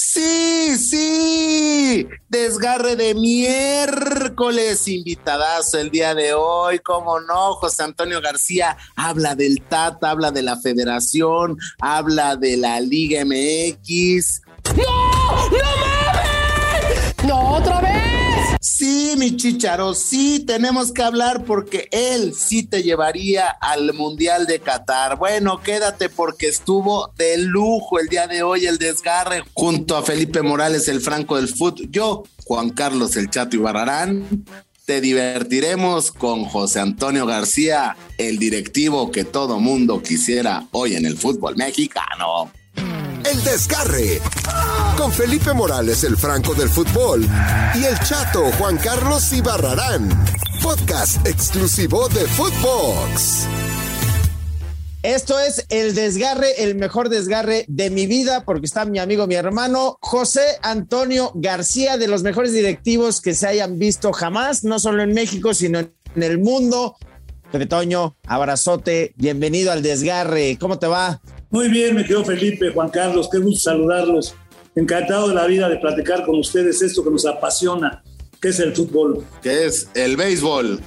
Sí, sí, desgarre de miércoles, invitadazo el día de hoy, cómo no, José Antonio García habla del Tata, habla de la Federación, habla de la Liga MX. ¡No! ¡No mames! Sí, mi chicharo, sí tenemos que hablar porque él sí te llevaría al Mundial de Qatar. Bueno, quédate porque estuvo de lujo el día de hoy el desgarre junto a Felipe Morales, el Franco del Foot. Yo, Juan Carlos el Chato y Barrarán, te divertiremos con José Antonio García, el directivo que todo mundo quisiera hoy en el fútbol mexicano. El Desgarre. Con Felipe Morales, el Franco del Fútbol. Y el Chato Juan Carlos Ibarrarán. Podcast exclusivo de Footbox. Esto es el desgarre, el mejor desgarre de mi vida, porque está mi amigo, mi hermano José Antonio García, de los mejores directivos que se hayan visto jamás, no solo en México, sino en el mundo. Pepe abrazote, bienvenido al desgarre. ¿Cómo te va? Muy bien, me quedo Felipe, Juan Carlos, qué gusto saludarlos. Encantado de la vida de platicar con ustedes esto que nos apasiona, que es el fútbol. Que es el béisbol.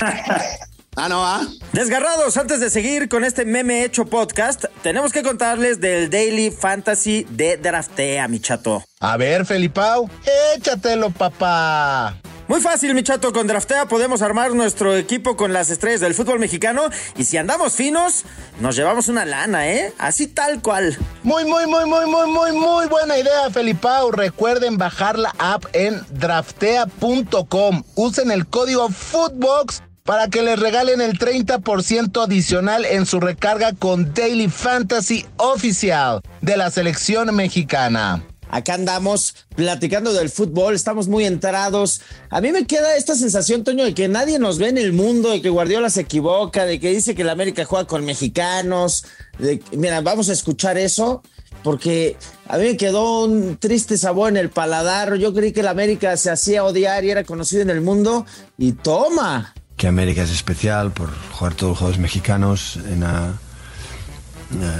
Ah, no, ah. Desgarrados, antes de seguir con este meme hecho podcast, tenemos que contarles del Daily Fantasy de Draftea, mi chato. A ver, Felipao, échatelo, papá. Muy fácil, mi chato. Con Draftea podemos armar nuestro equipo con las estrellas del fútbol mexicano. Y si andamos finos, nos llevamos una lana, ¿eh? Así tal cual. Muy, muy, muy, muy, muy, muy, muy buena idea, Felipao. Recuerden bajar la app en draftea.com. Usen el código Footbox para que les regalen el 30% adicional en su recarga con Daily Fantasy Oficial de la selección mexicana. Acá andamos platicando del fútbol, estamos muy enterados. A mí me queda esta sensación, Toño, de que nadie nos ve en el mundo, de que Guardiola se equivoca, de que dice que la América juega con mexicanos. mira, vamos a escuchar eso, porque a mí me quedó un triste sabor en el paladar. Yo creí que la América se hacía odiar y era conocido en el mundo, y toma. Que América es especial por jugar todos los juegos mexicanos en la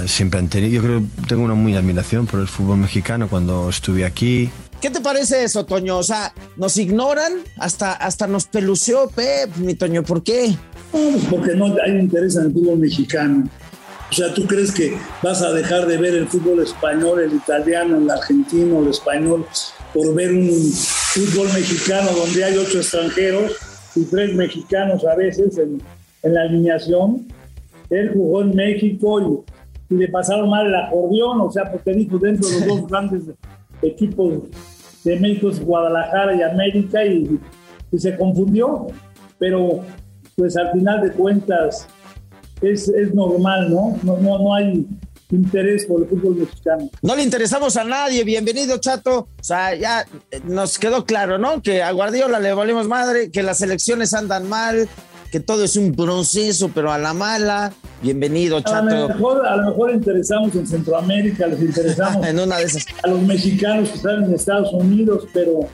siempre han tenido, yo creo que tengo una muy admiración por el fútbol mexicano cuando estuve aquí. ¿Qué te parece eso, Toño? O sea, nos ignoran, hasta, hasta nos peluceó Pep, mi Toño, ¿por qué? porque no hay interés en el fútbol mexicano. O sea, ¿tú crees que vas a dejar de ver el fútbol español, el italiano, el argentino, el español, por ver un fútbol mexicano donde hay ocho extranjeros y tres mexicanos a veces en, en la alineación? Él jugó en México y y le pasaron mal el acordeón, o sea, porque dijo dentro de los dos grandes equipos de México, Guadalajara y América, y, se confundió, pero pues al final de cuentas es, normal, ¿no? ¿no? No, no hay interés por el fútbol mexicano. No le interesamos a nadie, bienvenido Chato. O sea, ya nos quedó claro, ¿no? Que a Guardiola le volvemos madre, que las elecciones andan mal, que todo es un proceso, pero a la mala. Bienvenido, Chato. A lo mejor, a lo mejor interesamos en Centroamérica, les interesamos en una de esas. a los mexicanos que están en Estados Unidos, pero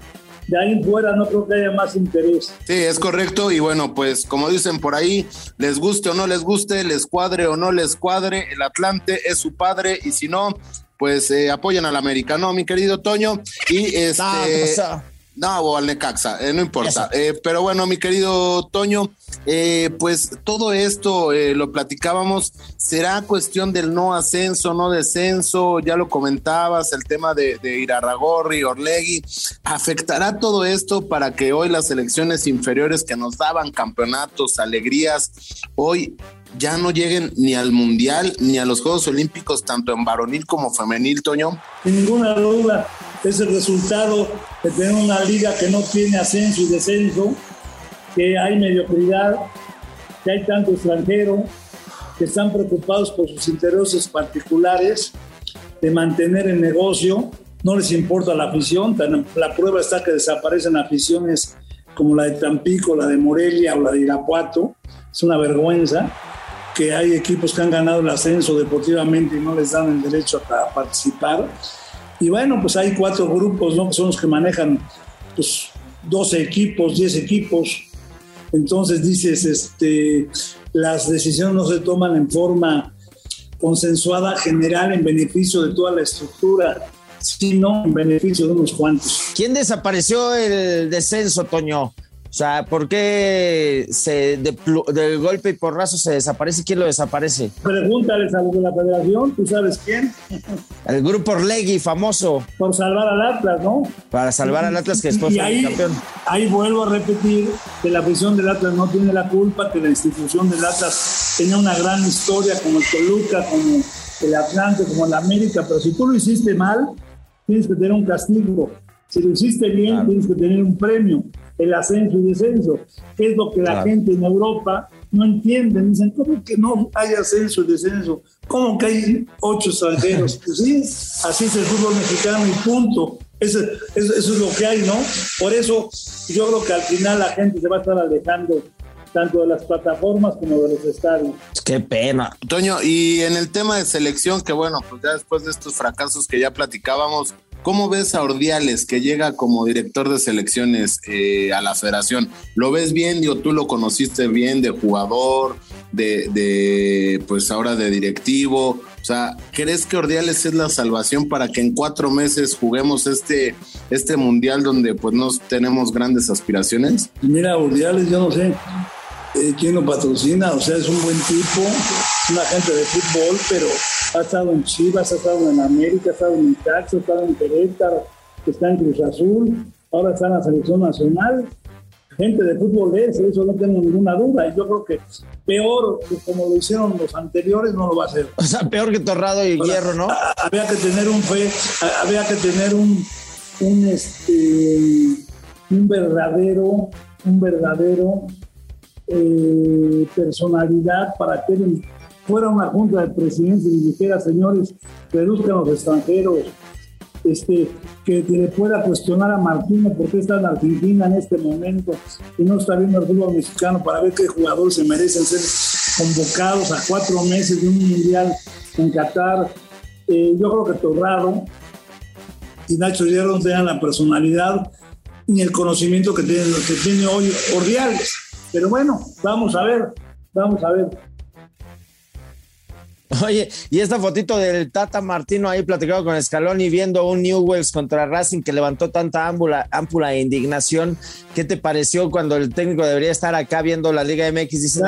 de ahí fuera no creo que haya más interés. Sí, es correcto. Y bueno, pues como dicen por ahí, les guste o no les guste, les cuadre o no les cuadre, el Atlante es su padre y si no, pues eh, apoyan al americano, mi querido Toño. Y este. No, o al Necaxa, eh, no importa. Eh, pero bueno, mi querido Toño, eh, pues todo esto lo platicábamos, será cuestión del no ascenso, no descenso, ya lo comentabas, el tema de, de Irarragorri, Orlegui, ¿afectará todo esto para que hoy las elecciones inferiores que nos daban campeonatos, alegrías, hoy ya no lleguen ni al Mundial ni a los Juegos Olímpicos, tanto en varonil como femenil, Toño? Sin ninguna duda, es el resultado de tener una liga que no tiene ascenso y descenso, que hay mediocridad, que hay tanto extranjero, que están preocupados por sus intereses particulares de mantener el negocio, no les importa la afición, la prueba está que desaparecen aficiones como la de Tampico, la de Morelia o la de Irapuato, es una vergüenza que hay equipos que han ganado el ascenso deportivamente y no les dan el derecho a participar. Y bueno, pues hay cuatro grupos, ¿no? Que son los que manejan pues, 12 equipos, 10 equipos. Entonces dices, este, las decisiones no se toman en forma consensuada general en beneficio de toda la estructura sino en beneficio de unos cuantos. ¿Quién desapareció el descenso, Toño? O sea, ¿por qué se de, golpe y porrazo se desaparece? ¿Quién lo desaparece? Pregúntales a los de la federación, ¿tú sabes quién? El grupo Orlegui, famoso. Por salvar al Atlas, ¿no? Para salvar al Atlas que después y ahí, campeón. Ahí vuelvo a repetir que la afición del Atlas no tiene la culpa, que la institución del Atlas tenía una gran historia como el Toluca, como el Atlante, como el América, pero si tú lo hiciste mal, tienes que tener un castigo. Si lo hiciste bien, tienes que tener un premio el ascenso y descenso, que es lo que la gente en Europa no entiende. Dicen, ¿cómo que no hay ascenso y descenso? ¿Cómo que hay ocho extranjeros? Pues sí, así es el fútbol mexicano y punto. Eso, eso, eso, es lo que hay, ¿no? Por eso yo creo que al final la gente se va a estar alejando tanto de las plataformas como de los estadios. Qué pena. Toño, y en el tema de selección, que bueno, pues ya después de estos fracasos que ya platicábamos, ¿Cómo ves a Ordiales que llega como director de selecciones eh, a la federación? ¿Lo ves bien? Digo, tú lo conociste bien de jugador, de, pues ahora de directivo. O sea, ¿crees que Ordiales es la salvación para que en cuatro meses juguemos este, este mundial donde pues no tenemos grandes aspiraciones? Mira, Ordiales, yo no sé eh, quién lo patrocina, o sea, es un buen tipo, un agente de fútbol, pero ha estado en Chivas, ha estado en América, ha estado en Itaxo, ha estado en Querétaro, está en Cruz Azul, ahora está en la selección nacional. Gente de fútbol es, eso no tengo ninguna duda. Y yo creo que peor que como lo hicieron los anteriores no lo va a hacer. O sea, peor que Torrado y Hierro, ¿no? Había que tener un fe, había que tener un, un, este, un verdadero, un verdadero eh, personalidad para que fuera una junta de presidentes y dijera, señores, reduzcan los extranjeros, este, que, le pueda cuestionar a Martino por qué está en Argentina en este momento y no está viendo el fútbol mexicano para ver qué jugadores se merecen ser convocados a cuatro meses de un mundial en Qatar. Eh, yo creo que Torrado y Nacho Hierro no tenían la personalidad ni el conocimiento que tiene, que tiene hoy Ordiales. Pero bueno, vamos a ver, vamos a ver. Oye, y esta fotito del Tata Martino ahí platicado con Scaloni viendo un Newells contra Racing que levantó tanta ámpula, ámpula de indignación. ¿Qué te pareció cuando el técnico debería estar acá viendo la Liga MX? Dicen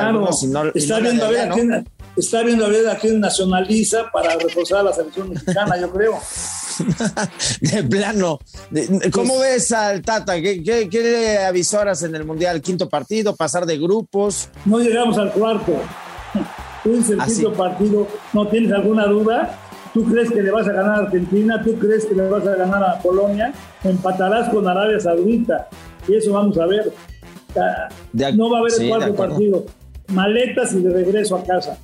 está, viendo a ver a quién, está viendo a ver a quién nacionaliza para reforzar la selección mexicana, yo creo. de plano. ¿Cómo pues- ves al Tata? ¿Qué, qué, avisoras en el Mundial? ¿Quinto partido? ¿Pasar de grupos? No llegamos al cuarto. Ah, quinto partido. ¿No tienes alguna duda? ¿Tú crees que le vas a ganar a Argentina? ¿Tú crees que le vas a ganar a Polonia? Empatarás con Arabia Saudita. Y eso vamos a ver. no va a haber el cuarto partido. Maletas y de regreso a casa.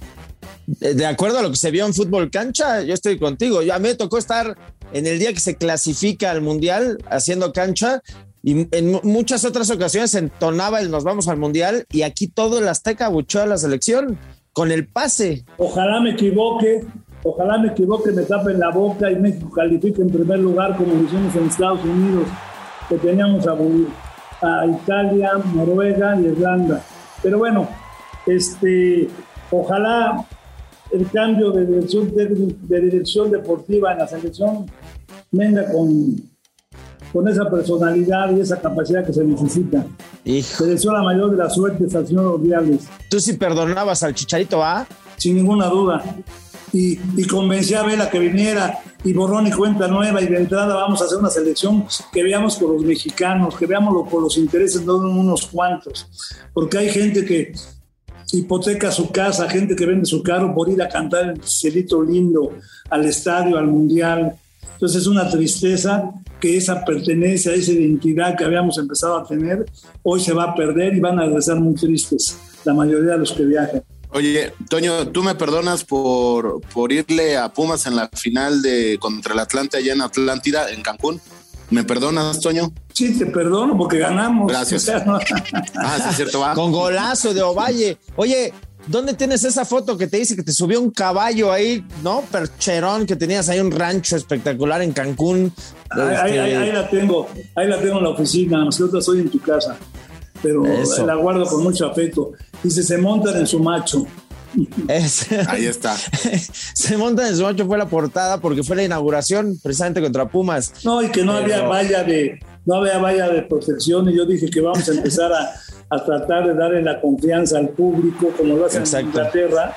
De acuerdo a lo que se vio en fútbol cancha, yo estoy contigo. a mí me tocó estar en el día que se clasifica al mundial haciendo cancha y en muchas otras ocasiones entonaba el nos vamos al mundial y aquí todo el Azteca buchó a la selección con el pase. Ojalá me equivoque, ojalá me equivoque, me tapen la boca y México califique en primer lugar como lo hicimos en Estados Unidos, que teníamos a, Italia, Noruega y Irlanda. Pero bueno, este, ojalá el cambio de dirección, de, dirección deportiva en la selección venga con, con esa personalidad y esa capacidad que se necesita. Hijo. Le deseo la mayor de las suertes al señor Ordiales. ¿Tú sí perdonabas al Chicharito A? Sin ninguna duda. Y, y convencí a Vela que viniera y borrón y cuenta nueva y de entrada vamos a hacer una selección que veamos por los mexicanos, que veamos por los intereses de unos cuantos. Porque hay gente que hipoteca su casa, gente que vende su carro por ir a cantar el cielito lindo al estadio, al mundial. Entonces es una tristeza que esa pertenencia, esa identidad que habíamos empezado a tener, hoy se va a perder y van a regresar muy tristes la mayoría de los que viajan. Oye, Toño, ¿tú me perdonas por, por irle a Pumas en la final de contra el Atlante allá en Atlántida, en Cancún? ¿Me perdonas, Toño? Sí, te perdono porque ganamos. Gracias. ah, sí, es cierto, va. Con golazo de Ovalle. Oye, ¿dónde tienes esa foto que te dice que te subió un caballo ahí, ¿no? Percherón, que tenías ahí un rancho espectacular en Cancún. Ahí, este, la tengo, ahí la tengo en la oficina, nosotros estoy en tu casa, pero la guardo con mucho afecto. Dice, se montan en su macho. Ahí está. se monta en su macho fue la portada porque fue la inauguración precisamente contra Pumas. No, y que no había valla de, no había valla de protección, y yo dije que vamos a empezar a, a tratar de darle la confianza al público, como lo hacen en Inglaterra,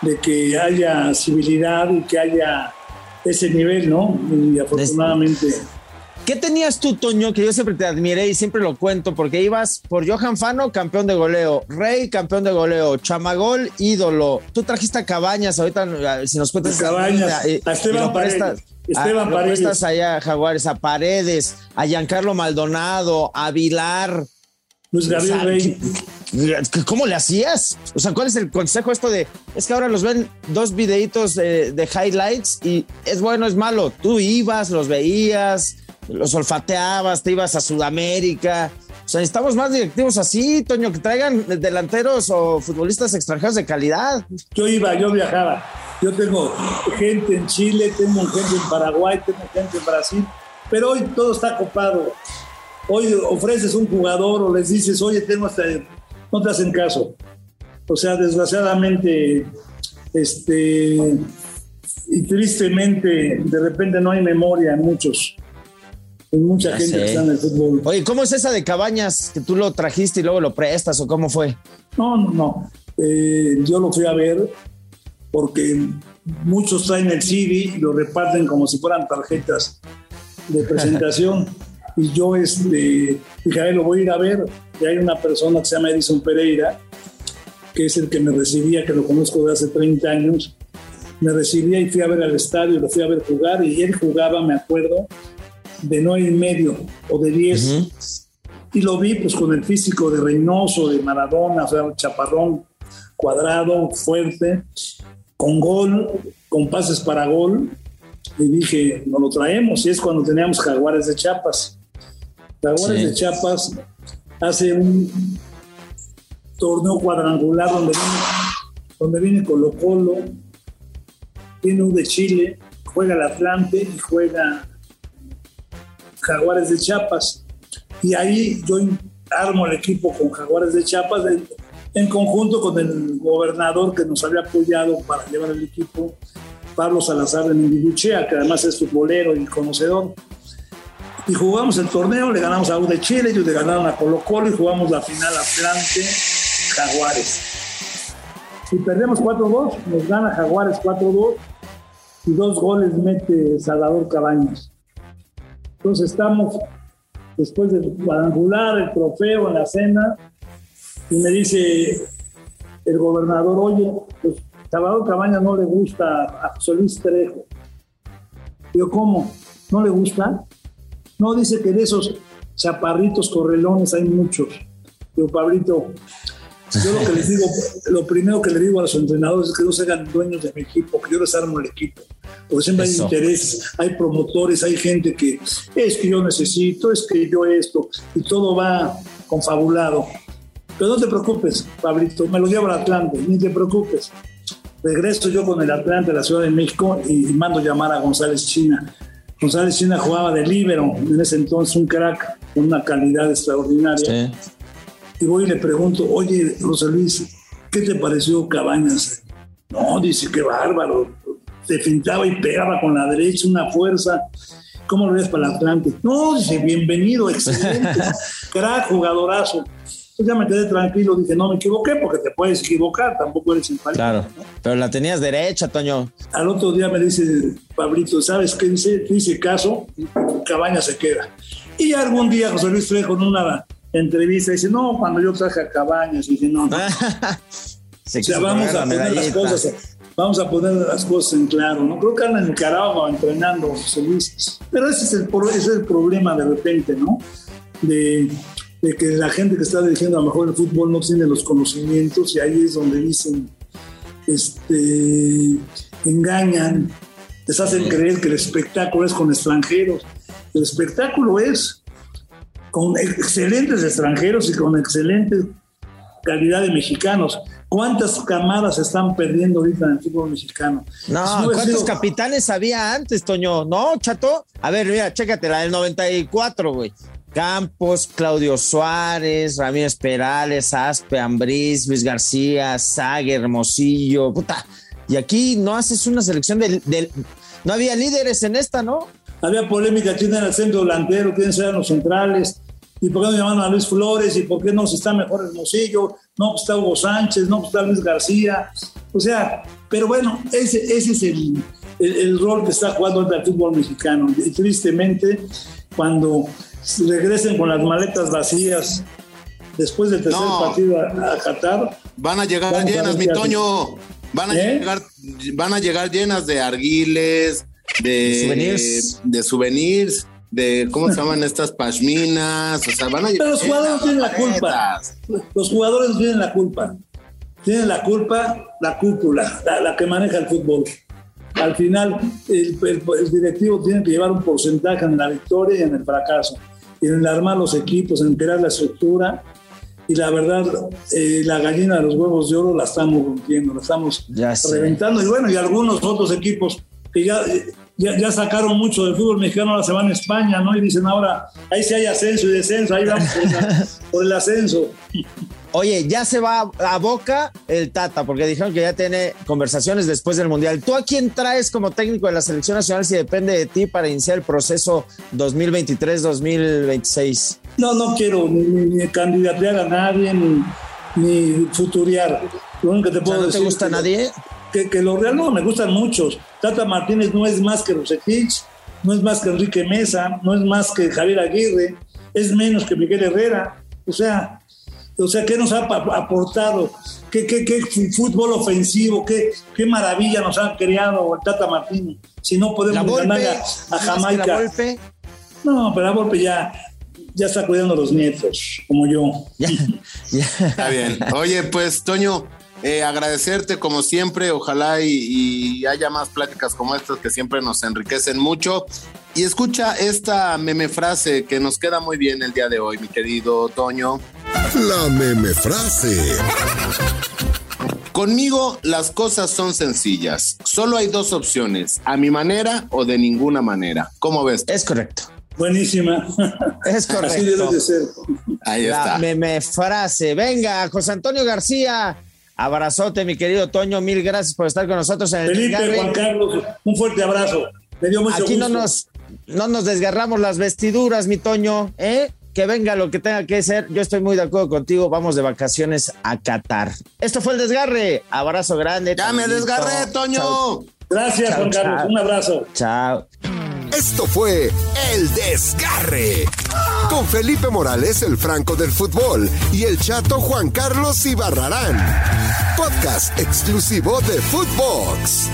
de que haya civilidad y que haya ese nivel, ¿no? Y afortunadamente. ¿Qué tenías tú, Toño, que yo siempre te admiré y siempre lo cuento, porque ibas por Johan Fano, campeón de goleo, Rey, campeón de goleo, Chamagol, ídolo. Tú trajiste a Cabañas, ahorita si nos cuentas. Cabañas, a Esteban Paredes. Esteban Paredes. Estás allá, Jaguares, a Paredes, a Giancarlo Maldonado, a Vilar. Luis Gabriel Rey. ¿Cómo le hacías? O sea, ¿cuál es el consejo esto de, es que ahora los ven dos videitos de, de highlights y es bueno, es malo? Tú ibas, los veías, los olfateabas, te ibas a Sudamérica. O sea, necesitamos más directivos así, Toño, que traigan delanteros o futbolistas extranjeros de calidad. Yo iba, yo viajaba. Yo tengo gente en Chile, tengo gente en Paraguay, tengo gente en Brasil, pero hoy todo está copado. Hoy ofreces un jugador o les dices, oye, tengo hasta... No te hacen caso. O sea, desgraciadamente, este, y tristemente, de repente no hay memoria en muchos mucha gente que está en el fútbol. Oye, ¿cómo es esa de Cabañas que tú lo trajiste y luego lo prestas o cómo fue? No, no, no. Eh, yo lo fui a ver porque muchos traen el CD y lo reparten como si fueran tarjetas de presentación. y yo este, dije, lo voy a ir a ver. Y hay una persona que se llama Edison Pereira, que es el que me recibía, que lo conozco de hace 30 años. Me recibía y fui a ver al estadio, lo fui a ver jugar y él jugaba, me acuerdo, de nueve y medio o de 10. Y lo vi pues con el físico de Reynoso, de Maradona, o sea, un chaparrón cuadrado, fuerte, con gol, con pases para gol. Y dije, no lo traemos. Y es cuando teníamos Jaguares de Chiapas. Jaguares de Chiapas hace un torneo cuadrangular donde viene, donde viene Colo Colo, viene un de Chile, juega el Atlante y juega Jaguares de Chiapas. Y ahí yo armo el equipo con Jaguares de Chiapas en, conjunto con el gobernador que nos había apoyado para llevar el equipo, Pablo Salazar de Mindibuchea, que además es futbolero y conocedor. Y jugamos el torneo, le ganamos a U de Chile, ellos le ganaron a Colo Colo y jugamos la final Atlante Jaguares. Si perdemos 4-2, nos gana Jaguares 4-2 y dos goles mete Salvador Cabañas. Entonces estamos después de cuadrangular, el trofeo en la cena, y me dice el gobernador, oye, pues Salvador Cabaña no le gusta a Luis Trejo. Yo, ¿cómo? ¿No le gusta? No, dice que de esos chaparritos correlones hay muchos. Yo, Pablito, yo lo que les digo, lo primero que le digo a los entrenadores es que no se hagan dueños de mi equipo, que yo les armo el equipo. Porque siempre hay intereses, hay promotores, hay gente que es que yo necesito, es que yo esto, y todo va confabulado. Pero no te preocupes, Pablito, me lo llevo al Atlante, ni te preocupes. Regreso yo con el Atlante a la Ciudad de México y mando llamar a González China. González China jugaba de líbero, en ese entonces un crack con una calidad extraordinaria. Y voy y le pregunto, oye, José Luis, ¿qué te pareció Cabañas? No, dice, qué bárbaro, se pintaba y pegaba con la derecha, una fuerza. ¿Cómo lo ves para el Atlante? No, dice, bienvenido, excelente, crack, jugadorazo. Pues ya me quedé tranquilo, dije, no me equivoqué, porque te puedes equivocar, tampoco eres infalible. Claro, pero la tenías derecha, Toño. Al otro día me dice Pablito, ¿sabes qué dice? Dice caso, Cabaña se queda. Y algún día José Luis Trejo en una entrevista dice, no, cuando yo traje a Cabañas, dije, no, no. vamos a poner las cosas vamos a poner las cosas en claro. No creo que andan en Nicaragua entrenando José Luis, pero ese es el, ese es el problema de repente, ¿no? De, de, que la gente que está dirigiendo a lo mejor el fútbol no tiene los conocimientos y ahí es donde dicen, este, engañan, les hacen creer que el espectáculo es con extranjeros. El espectáculo es con excelentes extranjeros y con excelente calidad de mexicanos. ¿Cuántas camadas se están perdiendo ahorita en el fútbol mexicano? No, ¿cuántos capitanes había antes, Toño? No, chato. A ver, mira, chécate, la del 94, güey. Campos, Claudio Suárez, Ramírez Perales, Aspe, Ambriz, Luis García, Sague, Hermosillo, puta. Y aquí no haces una selección del, No había líderes en esta, ¿no? Había polémica quién era el centro delantero, quiénes eran los centrales, y por qué no llamaron a Luis Flores, y por qué no si está mejor Hermosillo, no pues está Hugo Sánchez, no pues está Luis García. O sea, pero bueno, ese, ese es el, el, el rol que está jugando el fútbol mexicano. Y tristemente, cuando regresen con las maletas vacías después del tercer No. partido a, a Qatar. Van a llegar llenas, mi. Toño. Van a, ¿Eh? llegar, van a llegar llenas de arguiles, de, De souvenirs. de souvenirs, de cómo se llaman estas pashminas. O sea, van a llegar. Pero los jugadores tienen la culpa. Los jugadores no tienen la culpa. Tienen la culpa la cúpula, la, la que maneja el fútbol. Al final, el, el- el directivo tiene que llevar un porcentaje en la victoria y en el fracaso. Y en armar los equipos, en crear la estructura. Y la verdad, eh, la gallina de los huevos de oro la estamos rompiendo, la estamos reventando. Y bueno, y algunos otros equipos que ya, ya, ya sacaron mucho del fútbol mexicano, ahora se van a España, ¿no? Y dicen ahora, ahí sí hay ascenso y descenso, ahí vamos por, por el ascenso. Oye, ya se va a Boca el Tata, porque dijeron que ya tiene conversaciones después del Mundial. ¿Tú a quién traes como técnico de la selección nacional si depende de ti para iniciar el proceso 2023-2026? No, no quiero ni, ni, candidatear a nadie, ni, ni futurear. Lo único que te puedo ¿No te gusta que- nadie? Que, que lo real no, me gustan muchos. Tata Martínez no es más que Rosetich, no es más que Enrique Mesa, no es más que Javier Aguirre, es menos que Miguel Herrera. O sea, o sea ¿qué nos ha aportado? ¿Qué, qué, qué fútbol ofensivo? ¿Qué, ¿Qué maravilla nos ha creado el Tata Martínez? Si no podemos ganar a, a ¿más que la Jamaica. No, pero la Volpe ya, ya está cuidando a los nietos, como yo. Ya, ya. Está bien. Oye, pues, Toño, eh, agradecerte como siempre. Ojalá y, y haya más pláticas como estas que siempre nos enriquecen mucho. Y escucha esta meme frase que nos queda muy bien el día de hoy, mi querido Toño. La meme frase. Conmigo las cosas son sencillas. Solo hay dos opciones, a mi manera o de ninguna manera. ¿Cómo ves? Es correcto. Buenísima. Es correcto. Así debe de ser. Ahí La está. meme frase. Venga, José Antonio García. Abrazote, mi querido Toño. Mil gracias por estar con nosotros en el Felipe. Juan Carlos, un fuerte abrazo. Me dio mucho Aquí no nos, no nos desgarramos las vestiduras, mi Toño, ¿eh? Que venga lo que tenga que ser. Yo estoy muy de acuerdo contigo. Vamos de vacaciones a Qatar. Esto fue el desgarre. Abrazo grande. Ya me desgarré, Toño. Chao. Gracias, Chao, Juan Carlos. chao. Un abrazo. Chao. Esto fue El Desgarre. Con Felipe Morales, el Franco del Fútbol, y el chato Juan Carlos Ibarrarán. Podcast exclusivo de Footbox.